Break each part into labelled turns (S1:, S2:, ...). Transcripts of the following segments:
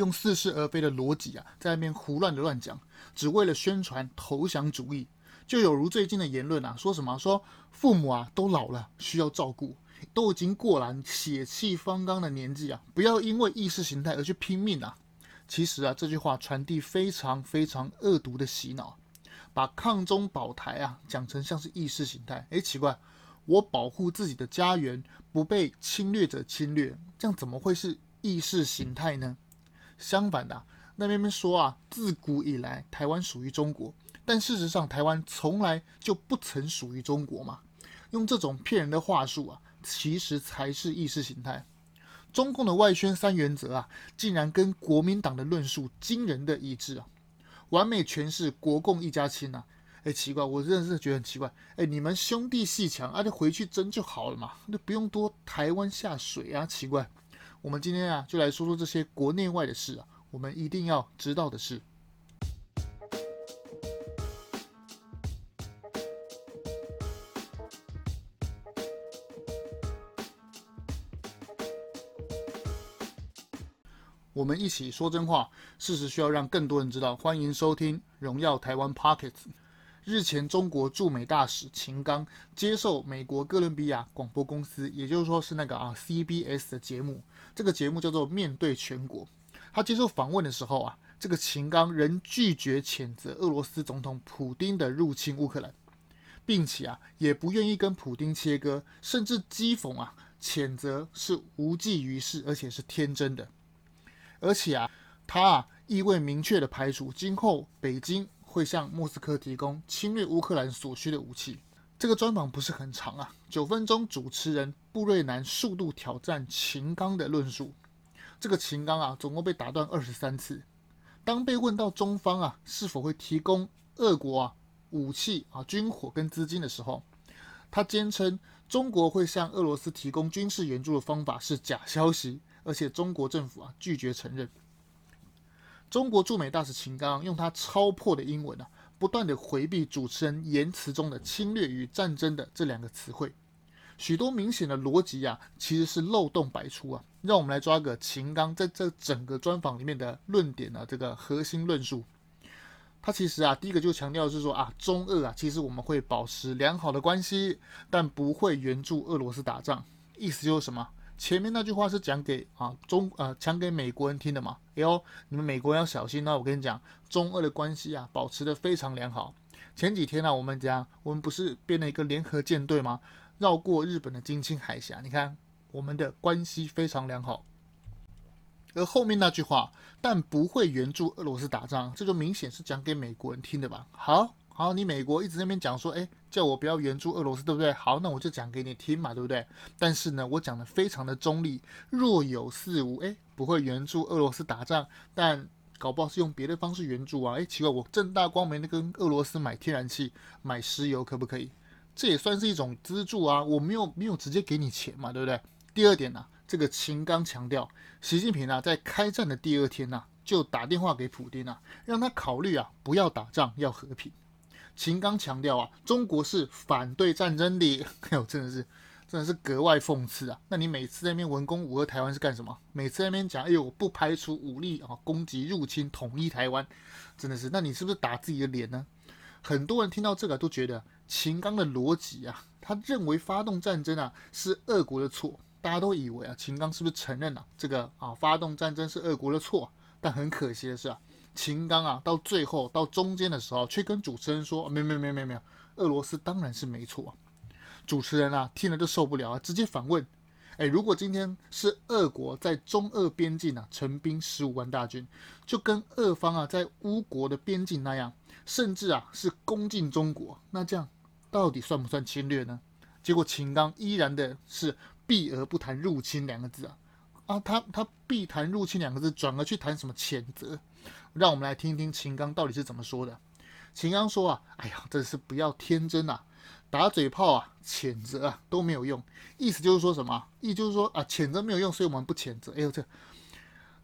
S1: 用似是而非的逻辑啊，在那边胡乱的乱讲，只为了宣传投降主义。就有如最近的言论啊，说什么说父母啊都老了，需要照顾，都已经过了血气方刚的年纪啊，不要因为意识形态而去拼命啊。其实啊，这句话传递非常非常恶毒的洗脑，把抗中保台啊讲成像是意识形态。诶，奇怪，我保护自己的家园不被侵略者侵略，这样怎么会是意识形态呢？相反的，那边边说啊，自古以来台湾属于中国。但事实上，台湾从来就不曾属于中国嘛。用这种骗人的话术啊，其实才是意识形态。中共的外宣三原则啊，竟然跟国民党的论述惊人的一致啊，完美诠释国共一家亲呐。哎，奇怪，我真的是觉得很奇怪。哎，你们兄弟鬩墙，啊，就回去争就好了嘛，那不用多台湾下水啊。奇怪，我们今天啊，就来说说这些国内外的事啊，我们一定要知道的事。我们一起说真话，事实需要让更多人知道。欢迎收听《荣耀台湾 Pocket》。日前，中国驻美大使秦刚接受美国哥伦比亚广播公司，也就是说是那个啊 CBS 的节目，这个节目叫做《面对全国》。他接受访问的时候啊，这个秦刚仍拒绝谴责俄罗斯总统普丁的入侵乌克兰，并且啊也不愿意跟普丁切割，甚至讥讽啊谴责是无济于事，而且是天真的。而且啊，他啊意味明确的排除今后北京会向莫斯科提供侵略乌克兰所需的武器。这个专访不是很长啊，九分钟。主持人布瑞南数度挑战秦刚的论述，这个秦刚啊总共被打断二十三次。当被问到中方啊是否会提供俄国啊武器啊军火跟资金的时候，他坚称中国会向俄罗斯提供军事援助的方法是假消息。而且中国政府啊拒绝承认。中国驻美大使秦刚用他超破的英文啊，不断的回避主持人言辞中的“侵略”与“战争”的这两个词汇，许多明显的逻辑啊，其实是漏洞百出啊。让我们来抓个秦刚在这整个专访里面的论点的、啊、这个核心论述。他其实啊，第一个就强调是说啊，中俄啊，其实我们会保持良好的关系，但不会援助俄罗斯打仗。意思就是什么？前面那句话是讲给啊中呃讲给美国人听的嘛？哎呦，你们美国人要小心。那我跟你讲，中俄的关系啊保持的非常良好。前几天呢、我们讲我们不是编了一个联合舰队吗？绕过日本的金青海峡，你看我们的关系非常良好。而后面那句话，但不会援助俄罗斯打仗，这就明显是讲给美国人听的吧？好。好，你美国一直在那边讲说，哎，叫我不要援助俄罗斯，对不对？好，那我就讲给你听嘛，对不对？但是呢，我讲的非常的中立，若有似无，哎，不会援助俄罗斯打仗，但搞不好是用别的方式援助啊，哎，奇怪，我正大光明的跟俄罗斯买天然气、买石油，可不可以？这也算是一种资助啊，我没有没有直接给你钱嘛，对不对？第二点呢、这个秦刚强调，习近平啊，在开战的第二天呐、啊，就打电话给普京啊，让他考虑啊，不要打仗，要和平。秦刚强调啊，中国是反对战争的。哎呦，真的是，真的是格外讽刺啊！那你每次在那边文攻武吓台湾是干什么？每次在那边讲，哎呦，我不排除武力啊攻击入侵统一台湾，真的是，那你是不是打自己的脸呢？很多人听到这个都觉得秦刚的逻辑啊，他认为发动战争啊是俄国的错，大家都以为啊，秦刚是不是承认了、这个啊发动战争是俄国的错？但很可惜的是啊。秦刚啊，到最后到中间的时候，却跟主持人说：“没有没有没有没有，俄罗斯当然是没错。”主持人啊，听了就受不了啊，直接反问：“哎，如果今天是俄国在中俄边境啊，陈兵十五万大军，就跟俄方啊在乌国的边境那样，甚至啊是攻进中国，那这样到底算不算侵略呢？”结果秦刚依然的是避而不谈入侵两个字啊。啊，他他避谈入侵两个字，转而去谈什么谴责？让我们来听听秦刚到底是怎么说的。秦刚说啊，哎呀，真是不要天真啊，打嘴炮啊，谴责啊都没有用。意思就是说什么？意思就是说啊，谴责没有用，所以我们不谴责。哎呦，这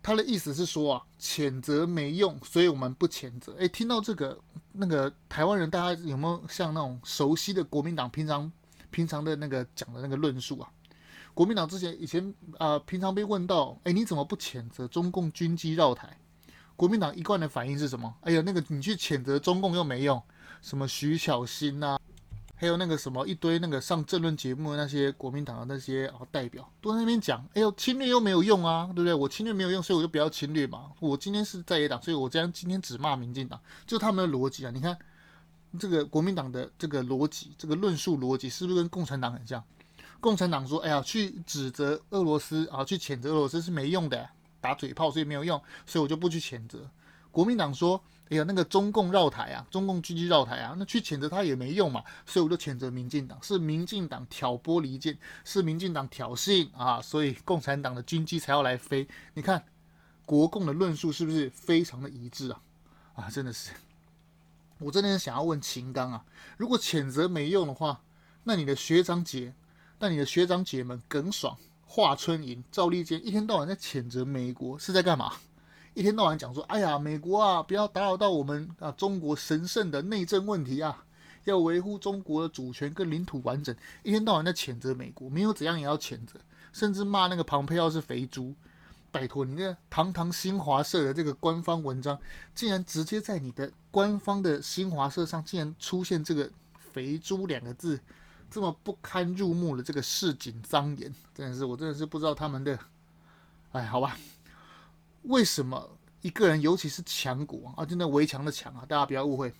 S1: 他的意思是说啊，谴责没用，所以我们不谴责。哎，听到这个，那个台湾人，大家有没有像那种熟悉的国民党平常平常的那个讲的那个论述啊？国民党之前以前啊、平常被问到，哎，你怎么不谴责中共军机绕台？国民党一贯的反应是什么？哎呀，那个你去谴责中共又没用，什么徐小新呐，还有那个什么一堆那个上政论节目的那些国民党的那些啊代表，都在那边讲，哎呦，侵略又没有用啊，对不对？我侵略没有用，所以我就不要侵略嘛。我今天是在野党，所以我这样今天只骂民进党，就他们的逻辑啊。你看这个国民党的这个逻辑，这个论述逻辑是不是跟共产党很像？共产党说：“哎呀，去指责俄罗斯啊，去谴责俄罗斯是没用的，打嘴炮，所以没有用，所以我就不去谴责。”国民党说：“哎呀，那个中共绕台啊，中共军机绕台啊，那去谴责他也没用嘛，所以我就谴责民进党，是民进党挑拨离间，是民进党挑衅啊，所以共产党的军机才要来飞。你看，国共的论述是不是非常的一致啊？啊，真的是，我真的是想要问秦刚啊，如果谴责没用的话，那你的学长姐？”那你的学长姐们耿爽、华春莹、赵立坚一天到晚在谴责美国，是在干嘛？一天到晚讲说：“哎呀，美国啊，不要打扰到我们啊中国神圣的内政问题啊，要维护中国的主权跟领土完整。”一天到晚在谴责美国，没有怎样也要谴责，甚至骂那个庞佩奥是肥猪。拜托，你那堂堂新华社的这个官方文章，竟然直接在你的官方的新华社上竟然出现这个“肥猪”两个字。这么不堪入目的这个市井脏言，真的是我真的是不知道他们的，哎，好吧，为什么一个人，尤其是强国啊，真的围墙的墙啊，大家不要误会，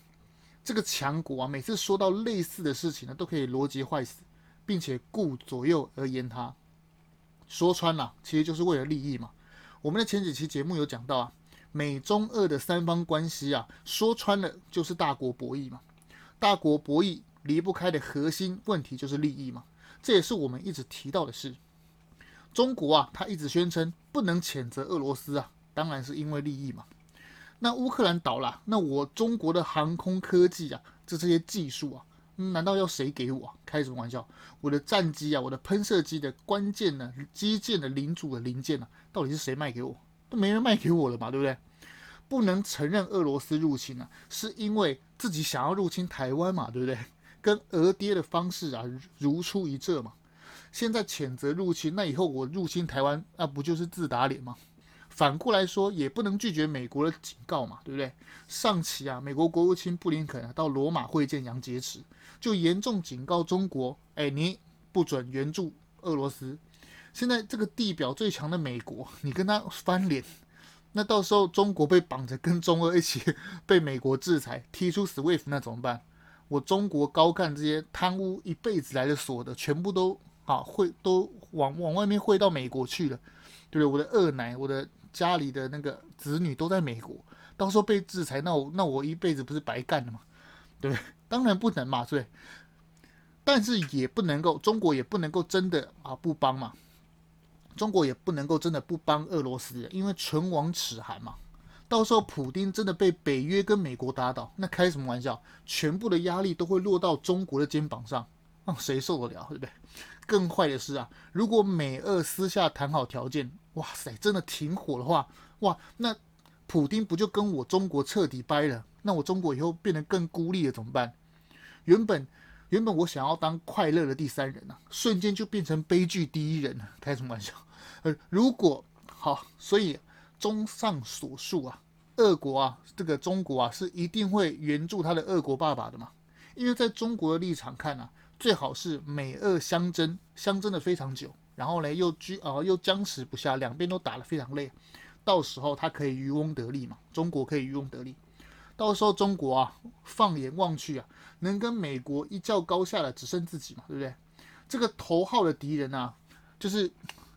S1: 这个强国啊，每次说到类似的事情呢，都可以逻辑坏死，并且顾左右而言他，说穿了，其实就是为了利益嘛。我们的前几期节目有讲到啊，美中俄的三方关系啊，说穿了就是大国博弈嘛，大国博弈。离不开的核心问题就是利益嘛，这也是我们一直提到的事。中国啊，他一直宣称不能谴责俄罗斯啊，当然是因为利益嘛。那乌克兰倒了，那我中国的航空科技啊，这这些技术啊，难道要谁给我？开什么玩笑？我的战机啊，我的喷射机的关键的机件的零组的零件、啊，到底是谁卖给我？都没人卖给我了嘛，对不对？不能承认俄罗斯入侵啊，是因为自己想要入侵台湾嘛，对不对？跟俄爹的方式啊，如出一辙嘛。现在谴责入侵，那以后我入侵台湾，那不就是自打脸吗？反过来说，也不能拒绝美国的警告嘛，对不对？上期啊，美国国务卿布林肯啊到罗马会见杨洁篪，就严重警告中国，哎，你不准援助俄罗斯。现在这个地表最强的美国，你跟他翻脸，那到时候中国被绑着跟中俄一起 被美国制裁，踢出 SWIFT，那怎么办？我中国高干这些贪污一辈子来的所得，全部都啊汇都往往外面汇到美国去了，对不对？我的二奶，我的家里的那个子女都在美国，到时候被制裁，那我那我一辈子不是白干了吗？对不对？当然不能嘛，对。但是也不能够，中国也不能够真的啊不帮嘛，中国也不能够真的不帮俄罗斯，因为唇亡齿寒嘛。到时候普丁真的被北约跟美国打倒，那开什么玩笑？全部的压力都会落到中国的肩膀上，让谁受得了？对不对？更坏的是啊，如果美俄私下谈好条件，哇塞，真的停火的话，哇，那普丁不就跟我中国彻底掰了？那我中国以后变得更孤立了，怎么办？原本原本我想要当快乐的第三人啊，瞬间就变成悲剧第一人了，开什么玩笑？呃，如果好，所以。综上所述啊，俄国啊，这个中国啊，是一定会援助他的俄国爸爸的嘛？因为在中国的立场看啊，最好是美俄相争，相争的非常久，然后呢又居啊又僵持不下，两边都打得非常累，到时候他可以渔翁得利嘛？中国可以渔翁得利，到时候中国啊，放眼望去啊，能跟美国一较高下的只剩自己嘛，对不对？这个头号的敌人啊，就是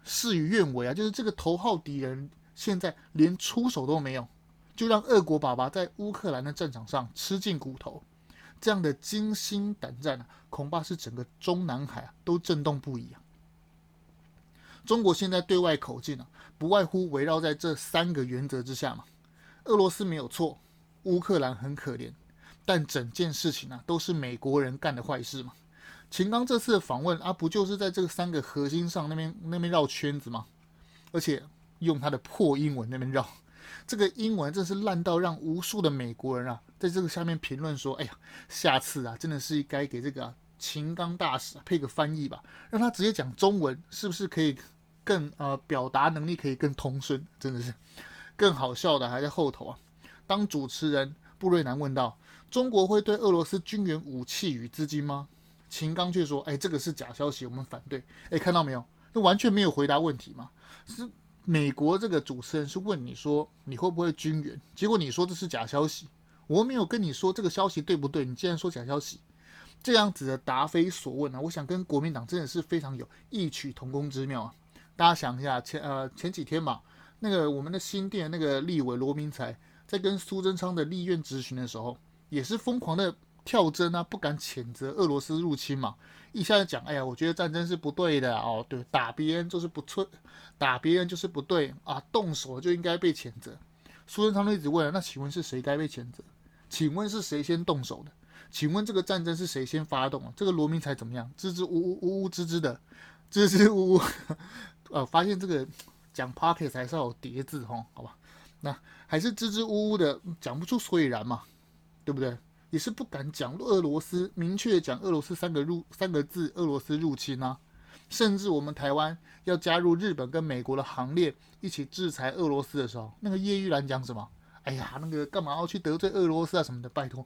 S1: 事与愿违啊，就是这个头号敌人。现在连出手都没有，就让俄国爸爸在乌克兰的战场上吃尽骨头，这样的惊心胆战啊，恐怕是整个中南海啊都震动不已啊。中国现在对外口径啊，不外乎围绕在这三个原则之下嘛。俄罗斯没有错，乌克兰很可怜，但整件事情啊都是美国人干的坏事嘛。秦刚这次的访问啊，不就是在这三个核心上那边那边绕圈子吗？而且。用他的破英文那边绕，这个英文真是烂到让无数的美国人啊，在这个下面评论说：“哎呀，下次啊，真的是该给这个、秦刚大使配个翻译吧，让他直接讲中文，是不是可以更呃表达能力可以更通顺？真的是更好笑的还在后头啊！当主持人布瑞南问道：“中国会对俄罗斯军援武器与资金吗？”秦刚却说：“哎，这个是假消息，我们反对。”哎，看到没有？那完全没有回答问题嘛？是美国这个主持人是问你说你会不会军援，结果你说这是假消息，我没有跟你说这个消息对不对？你竟然说假消息。这样子的答非所问啊！我想跟国民党真的是非常有异曲同工之妙啊！大家想一下，前呃前几天嘛，那个我们的新店那个立委罗明才在跟苏贞昌的立院质询的时候，也是疯狂的跳针啊，不敢谴责俄罗斯入侵嘛，一下子讲，哎呀，我觉得战争是不对的哦，对，打别人就是不错，打别人就是不对啊，动手就应该被谴责。苏贞昌就一直问，那请问是谁该被谴责？请问是谁先动手的？请问这个战争是谁先发动？这个罗明才怎么样？支支吾吾，呜呜吱吱的，支支吾吾。呃，发现这个讲 Podcast 还是要有叠字哈，好吧？那还是支支吾吾的，讲不出所以然嘛，对不对？也是不敢讲俄罗斯，明确讲俄罗斯三个入三个字，俄罗斯入侵啊，甚至我们台湾要加入日本跟美国的行列，一起制裁俄罗斯的时候，那个叶玉兰讲什么？哎呀，那个干嘛要去得罪俄罗斯啊什么的？拜托。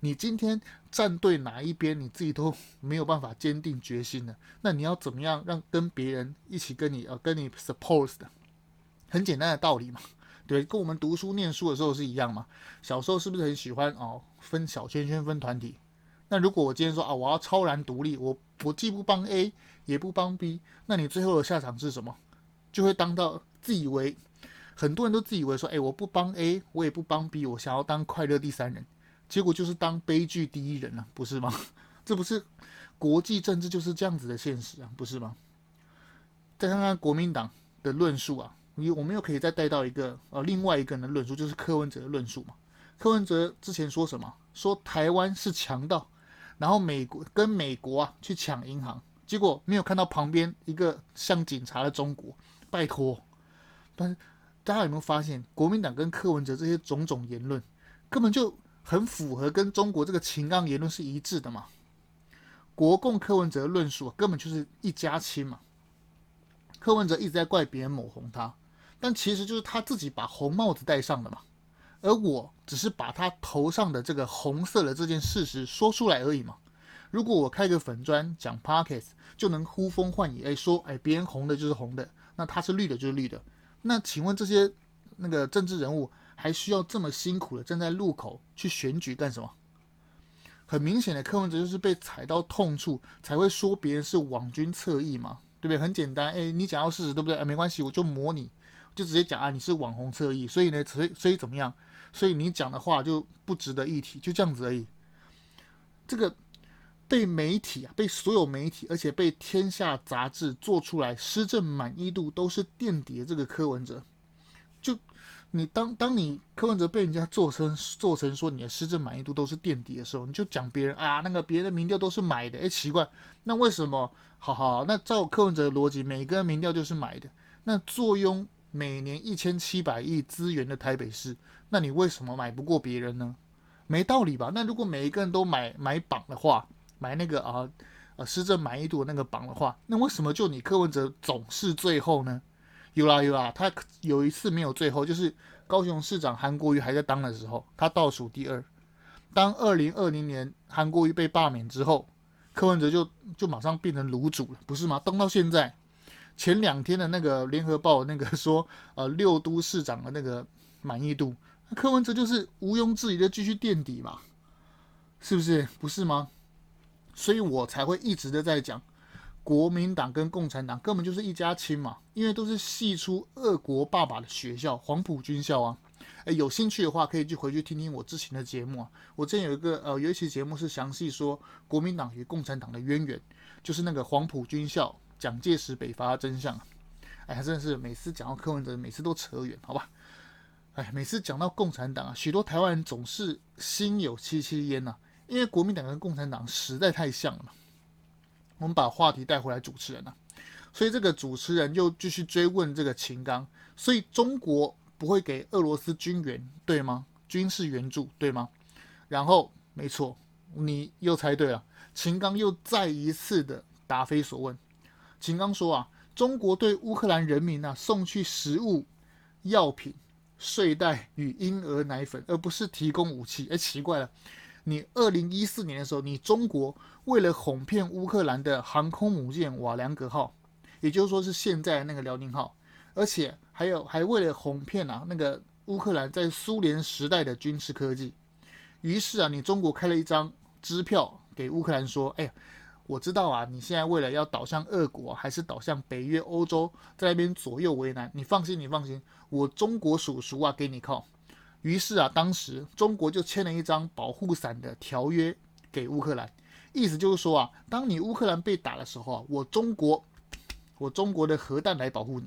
S1: 你今天站对哪一边，你自己都没有办法坚定决心的。那你要怎么样让跟别人一起跟你呃跟你 support 的？很简单的道理嘛，对，跟我们读书念书的时候是一样嘛。小时候是不是很喜欢哦分小圈圈分团体？那如果我今天说啊我要超然独立，我我既不帮 A 也不帮 B，那你最后的下场是什么？就会当到自以为很多人都自以为说，哎，我不帮 A，我也不帮 B，我想要当快乐第三人。结果就是当悲剧第一人了，不是吗？这不是国际政治就是这样子的现实啊，不是吗？再看看国民党的论述啊，你我们又可以再带到一个呃另外一个人的论述，就是柯文哲的论述嘛。柯文哲之前说什么？说台湾是强盗，然后美国跟美国啊去抢银行，结果没有看到旁边一个像警察的中国，拜托。但是大家有没有发现，国民党跟柯文哲这些种种言论根本就。很符合跟中国这个秦刚言论是一致的嘛？国共柯文哲论述根本就是一家亲嘛。柯文哲一直在怪别人抹红他，但其实就是他自己把红帽子戴上了嘛。而我只是把他头上的这个红色的这件事实说出来而已嘛。如果我开个粉砖讲 pocket 就能呼风唤雨，哎说哎别人红的就是红的，那他是绿的就是绿的，那请问这些那个政治人物？还需要这么辛苦的站在路口去选举干什么？很明显的，柯文哲就是被踩到痛处，才会说别人是网军侧翼嘛，对不对？很简单，哎，你讲到事实，对不对？哎，没关系，我就模拟，就直接讲啊，你是网红侧翼，所以呢，所以所以怎么样？所以你讲的话就不值得一提，就这样子而已。这个被媒体啊，被所有媒体，而且被天下杂志做出来施政满意度都是垫底的这个柯文哲，就。你当当你柯文哲被人家做成做成说你的施政满意度都是垫底的时候，你就讲别人啊，那个别的民调都是买的，哎，奇怪，那为什么？好好，那照柯文哲的逻辑，每个民调就是买的，那坐拥每年一千七百亿资源的台北市，那你为什么买不过别人呢？没道理吧？那如果每一个人都买买榜的话，买那个啊呃施政满意度那个榜的话，那为什么就你柯文哲总是最后呢？有啦有啦，他有一次没有最后，就是高雄市长韩国瑜还在当的时候，他倒数第二。当二零二零年韩国瑜被罢免之后，柯文哲就就马上变成卤主了，不是吗？当到现在，前两天的那个联合报那个 说，呃，六都市长的那个满意度，柯文哲就是毋庸置疑的继续垫底嘛，是不是？不是吗？所以我才会一直的在讲。国民党跟共产党根本就是一家亲嘛，因为都是系出俄国爸爸的学校黄埔军校啊。诶，有兴趣的话可以去回去听听我之前的节目啊。我之前有一个呃有一期节目是详细说国民党与共产党的渊源，就是那个黄埔军校蒋介石北伐真相。哎，真的是每次讲到柯文哲，每次都扯远，好吧？哎，每次讲到共产党啊，许多台湾人总是心有戚戚焉呐，因为国民党跟共产党实在太像了。我们把话题带回来，主持人了、啊，所以这个主持人又继续追问这个秦刚，所以中国不会给俄罗斯军援，对吗？军事援助，对吗？然后没错，你又猜对了，秦刚又再一次的答非所问。秦刚说啊，中国对乌克兰人民啊送去食物、药品、睡袋与婴儿奶粉，而不是提供武器。哎，奇怪了，你二零一四年的时候，你中国为了哄骗乌克兰的航空母舰瓦良格号，也就是说是现在那个辽宁号，而且还有还为了哄骗啊那个乌克兰在苏联时代的军事科技，于是啊，你中国开了一张支票给乌克兰说，哎呀。我知道啊，你现在为了要倒向俄国，还是倒向北约、欧洲，在那边左右为难。你放心，你放心，我中国叔叔啊，给你靠。于是啊，当时中国就签了一张保护伞的条约给乌克兰，意思就是说啊，当你乌克兰被打的时候啊，我中国，我中国的核弹来保护你。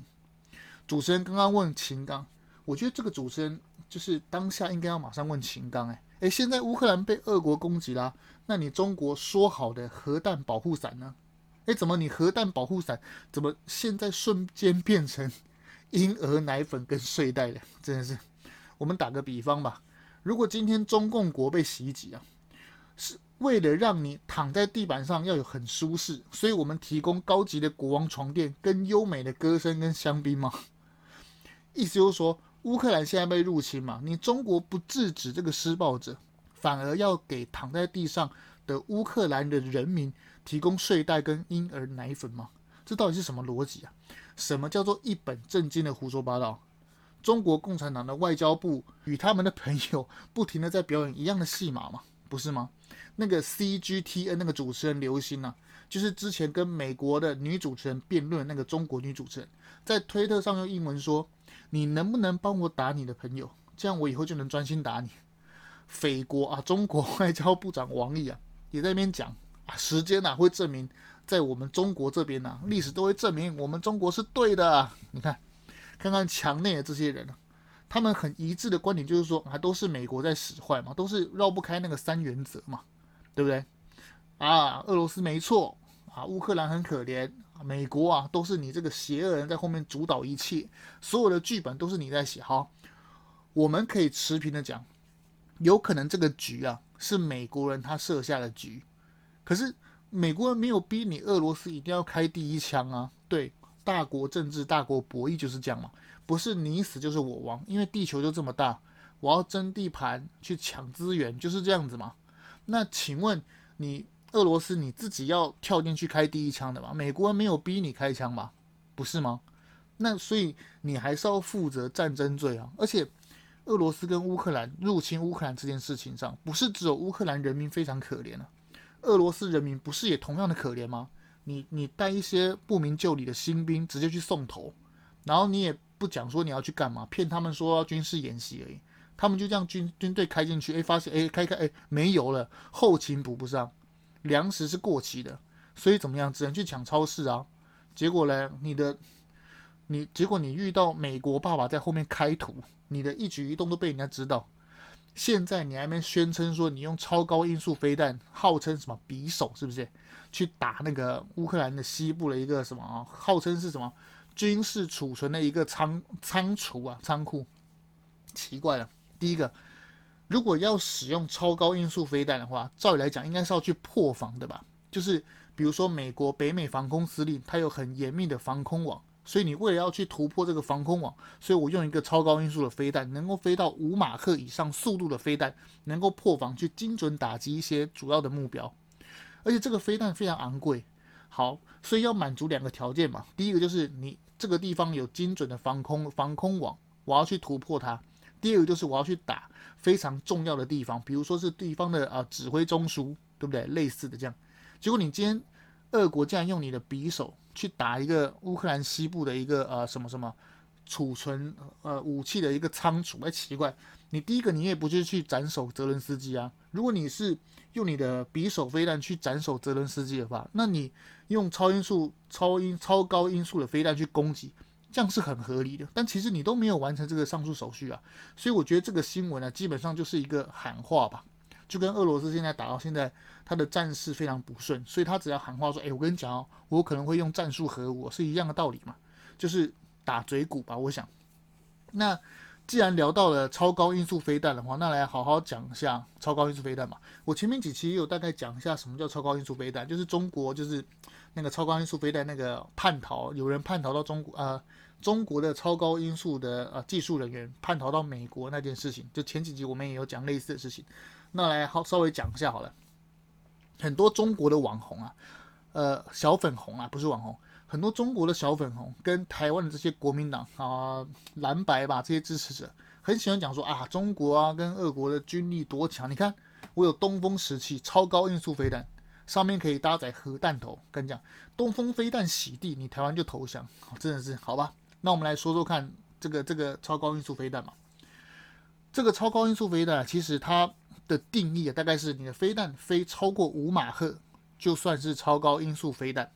S1: 主持人刚刚问秦刚，我觉得这个主持人就是当下应该要马上问秦刚，哎。诶，现在乌克兰被俄国攻击了，那你中国说好的核弹保护伞呢？诶，怎么你核弹保护伞怎么现在瞬间变成婴儿奶粉跟睡袋了？真的是，我们打个比方吧，如果今天中共国被袭击啊，是为了让你躺在地板上要有很舒适，所以我们提供高级的国王床垫跟优美的歌声跟香槟吗？意思就是说。乌克兰现在被入侵嘛，你中国不制止这个施暴者，反而要给躺在地上的乌克兰的人民提供睡袋跟婴儿奶粉吗？这到底是什么逻辑啊？什么叫做一本正经的胡说八道？中国共产党的外交部与他们的朋友不停地在表演一样的戏码吗？不是吗？那个 CGTN 那个主持人刘星啊，就是之前跟美国的女主持人辩论那个中国女主持人，在推特上用英文说。你能不能帮我打你的朋友？这样我以后就能专心打你。匪国啊，中国外交部长王毅啊，也在那边讲啊，时间啊会证明，在我们中国这边呢、历史都会证明我们中国是对的。你看，看看墙内的这些人，他们很一致的观点就是说，还都是美国在使坏嘛，都是绕不开那个三原则嘛，对不对？啊，俄罗斯没错啊，乌克兰很可怜。美国啊，都是你这个邪恶人在后面主导一切，所有的剧本都是你在写。好，我们可以持平的讲，有可能这个局啊是美国人他设下的局，可是美国人没有逼你俄罗斯一定要开第一枪啊。对，大国政治、大国博弈就是这样嘛，不是你死就是我亡，因为地球就这么大，我要争地盘去抢资源就是这样子嘛。那请问你？俄罗斯你自己要跳进去开第一枪的吧？美国人没有逼你开枪吧？不是吗？那所以你还是要负责战争罪啊！而且俄罗斯跟乌克兰入侵乌克兰这件事情上，不是只有乌克兰人民非常可怜啊，俄罗斯人民不是也同样的可怜吗？你你带一些不明就里的新兵直接去送头，然后你也不讲说你要去干嘛，骗他们说军事演习而已，他们就这样军军队开进去，哎，发现哎开开哎没油了，后勤补不上。粮食是过期的，所以怎么样，只能去抢超市啊。结果呢，你的你结果你遇到美国爸爸在后面开土，你的一举一动都被人家知道。现在你还没宣称说你用超高音速飞弹，号称什么匕首是不是？去打那个乌克兰的西部的一个什么啊？号称是什么军事储存的一个仓仓储啊仓库？奇怪了，第一个。如果要使用超高音速飞弹的话，照理来讲应该是要去破防的吧？就是比如说美国北美防空司令，它有很严密的防空网，所以你为了要去突破这个防空网，所以我用一个超高音速的飞弹，能够飞到五马赫以上速度的飞弹，能够破防去精准打击一些主要的目标，而且这个飞弹非常昂贵。好，所以要满足两个条件嘛，第一个就是你这个地方有精准的防空防空网，我要去突破它。第二个就是我要去打非常重要的地方，比如说是地方的啊、指挥中枢，对不对？类似的这样，结果你今天俄国竟然用你的匕首去打一个乌克兰西部的一个呃什么什么储存呃武器的一个仓储，哎，奇怪，你第一个你也不是去斩首泽伦斯基啊？如果你是用你的匕首飞弹去斩首泽伦斯基的话，那你用超音速、超音超高音速的飞弹去攻击。这样是很合理的，但其实你都没有完成这个上述手续啊，所以我觉得这个新闻呢，基本上就是一个喊话吧，就跟俄罗斯现在打到现在，他的战事非常不顺，所以他只要喊话说，哎，我跟你讲哦，我可能会用战术核武，是一样的道理嘛，就是打嘴鼓吧，我想。那既然聊到了超高音速飞弹的话，那来好好讲一下超高音速飞弹嘛。我前面几期也有大概讲一下什么叫超高音速飞弹，就是中国就是那个超高音速飞弹那个叛逃，有人叛逃到中国，呃，中国的超高音速的呃技术人员叛逃到美国那件事情，就前几集我们也有讲类似的事情。那来好稍微讲一下好了，很多中国的网红啊，呃，小粉红啊，不是网红。很多中国的小粉红跟台湾的这些国民党啊蓝白吧这些支持者，很喜欢讲说啊，中国啊跟俄国的军力多强？你看我有东风十七超高音速飞弹，上面可以搭载核弹头。跟你讲，东风飞弹洗地，你台湾就投降，真的是好吧？那我们来说说看这个这个超高音速飞弹嘛。这个超高音速飞弹其实它的定义啊，大概是你的飞弹飞超过五马赫，就算是超高音速飞弹。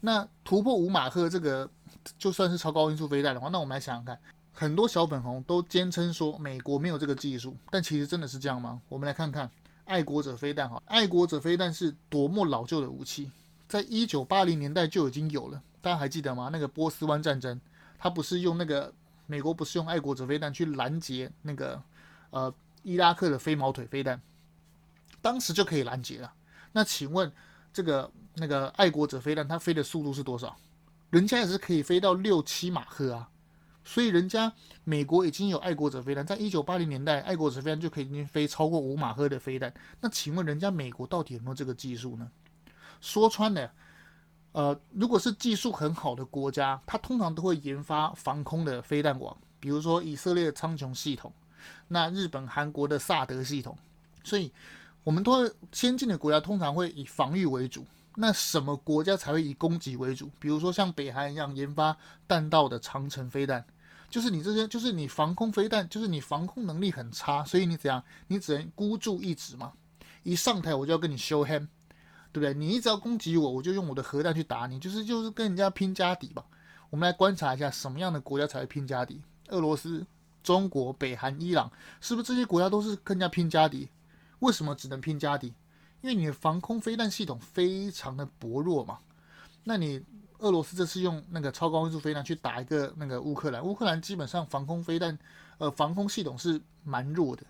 S1: 那突破五马赫这个就算是超高音速飞弹的话，那我们来想想看，很多小粉红都坚称说美国没有这个技术，但其实真的是这样吗？我们来看看爱国者飞弹哈，爱国者飞弹是多么老旧的武器，在一九八零年代就已经有了，大家还记得吗？那个波斯湾战争，他不是用那个美国不是用爱国者飞弹去拦截那个呃伊拉克的飞毛腿飞弹，当时就可以拦截了。那请问这个？那个爱国者飞弹，它飞的速度是多少？人家也是可以飞到六七马赫啊，所以人家美国已经有爱国者飞弹，在一九八零年代，爱国者飞弹就可以已经飞超过五马赫的飞弹。那请问人家美国到底有没有这个技术呢？说穿了，呃，如果是技术很好的国家，它通常都会研发防空的飞弹网，比如说以色列的苍穹系统，那日本、韩国的萨德系统。所以，我们都先进的国家通常会以防御为主。那什么国家才会以攻击为主？比如说像北韩一样研发弹道的长城飞弹，就是你这些，就是你防空飞弹，就是你防空能力很差，所以你怎样？你只能孤注一掷嘛。一上台我就要跟你 show hand，对不对？你一直要攻击我，我就用我的核弹去打你，就是就是跟人家拼家底吧。我们来观察一下什么样的国家才会拼家底？俄罗斯、中国、北韩、伊朗，是不是这些国家都是更加拼家底？为什么只能拼家底？因为你的防空飞弹系统非常的薄弱嘛，那你俄罗斯这次用那个超高音速飞弹去打一个那个乌克兰，乌克兰基本上防空飞弹，呃，防空系统是蛮弱的。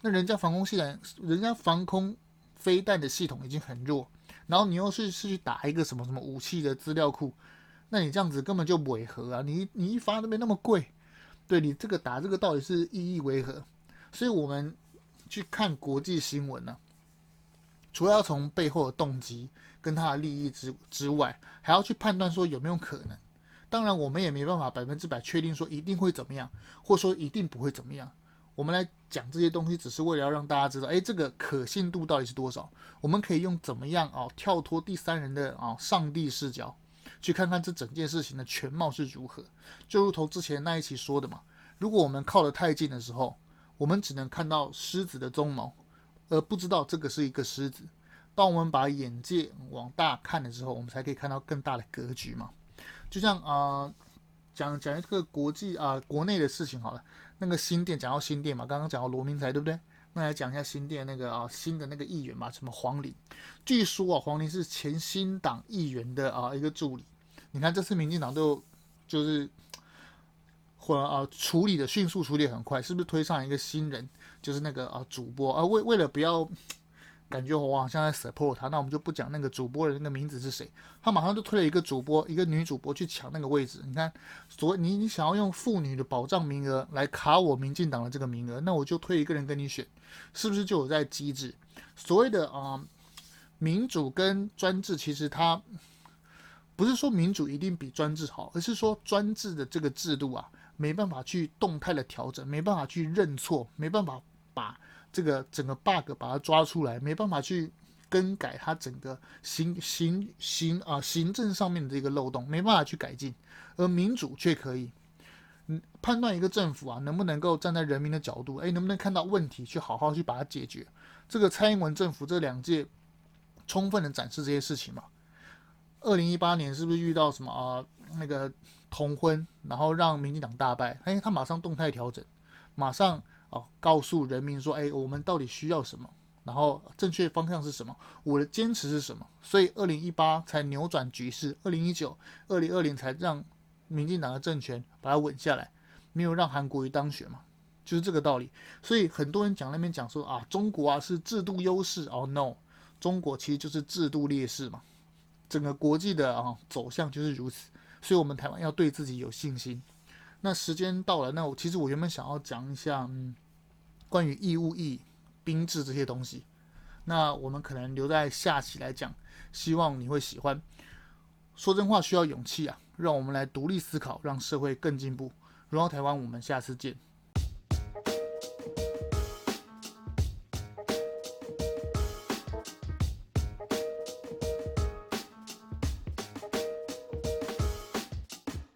S1: 那人家防空系统，人家防空飞弹的系统已经很弱，然后你又是是去打一个什么什么武器的资料库，那你这样子根本就违和啊！你你一发那边那么贵，对你这个打这个到底是意义为何？所以我们去看国际新闻呢、除了要从背后的动机跟他的利益之之外，还要去判断说有没有可能。当然，我们也没办法百分之百确定说一定会怎么样，或者说一定不会怎么样。我们来讲这些东西，只是为了要让大家知道，哎，这个可信度到底是多少？我们可以用怎么样啊，跳脱第三人的啊上帝视角，去看看这整件事情的全貌是如何。就如同之前那一期说的嘛，如果我们靠得太近的时候，我们只能看到狮子的鬃毛。而不知道这个是一个狮子。当我们把眼界往大看的时候，我们才可以看到更大的格局嘛。就像啊，讲讲一个国际啊国内的事情好了。那个新店讲到新店嘛，刚刚讲到罗明才对不对？那来讲一下新店那个啊新的那个议员嘛，什么黄玲？据说啊黄玲是前新党议员的啊一个助理。你看这次民进党都就是或啊处理的迅速，处理很快，是不是推上一个新人？就是那个啊主播啊，为为了不要感觉我好像在 support 他，那我们就不讲那个主播的那个名字是谁。他马上就推了一个主播，一个女主播去抢那个位置。你看，所你你想要用妇女的保障名额来卡我民进党的这个名额，那我就推一个人跟你选，是不是就有在机制？所谓的啊民主跟专制，其实它不是说民主一定比专制好，而是说专制的这个制度啊。没办法去动态的调整，没办法去认错，没办法把这个整个 bug 把它抓出来，没办法去更改它整个行行行啊行政上面的这个漏洞，没办法去改进，而民主却可以，嗯，判断一个政府啊能不能够站在人民的角度，哎，能不能看到问题去好好去把它解决？这个蔡英文政府这两届充分的展示这些事情嘛。二零一八年是不是遇到什么啊那个？同婚，然后让民进党大败，哎，他马上动态调整，马上哦告诉人民说，哎，我们到底需要什么，然后正确方向是什么，我的坚持是什么，所以二零一八才扭转局势，二零一九、二零二零才让民进党的政权把它稳下来，没有让韩国瑜当选嘛，就是这个道理。所以很多人讲那边讲说啊，中国啊是制度优势哦，no，中国其实就是制度劣势嘛。整个国际的啊走向就是如此，所以我们台湾要对自己有信心。那时间到了，那我其实我原本想要讲一下，嗯，关于义务役、兵制这些东西。那我们可能留在下期来讲，希望你会喜欢。说真话需要勇气啊，让我们来独立思考，让社会更进步。荣耀台湾，我们下次见。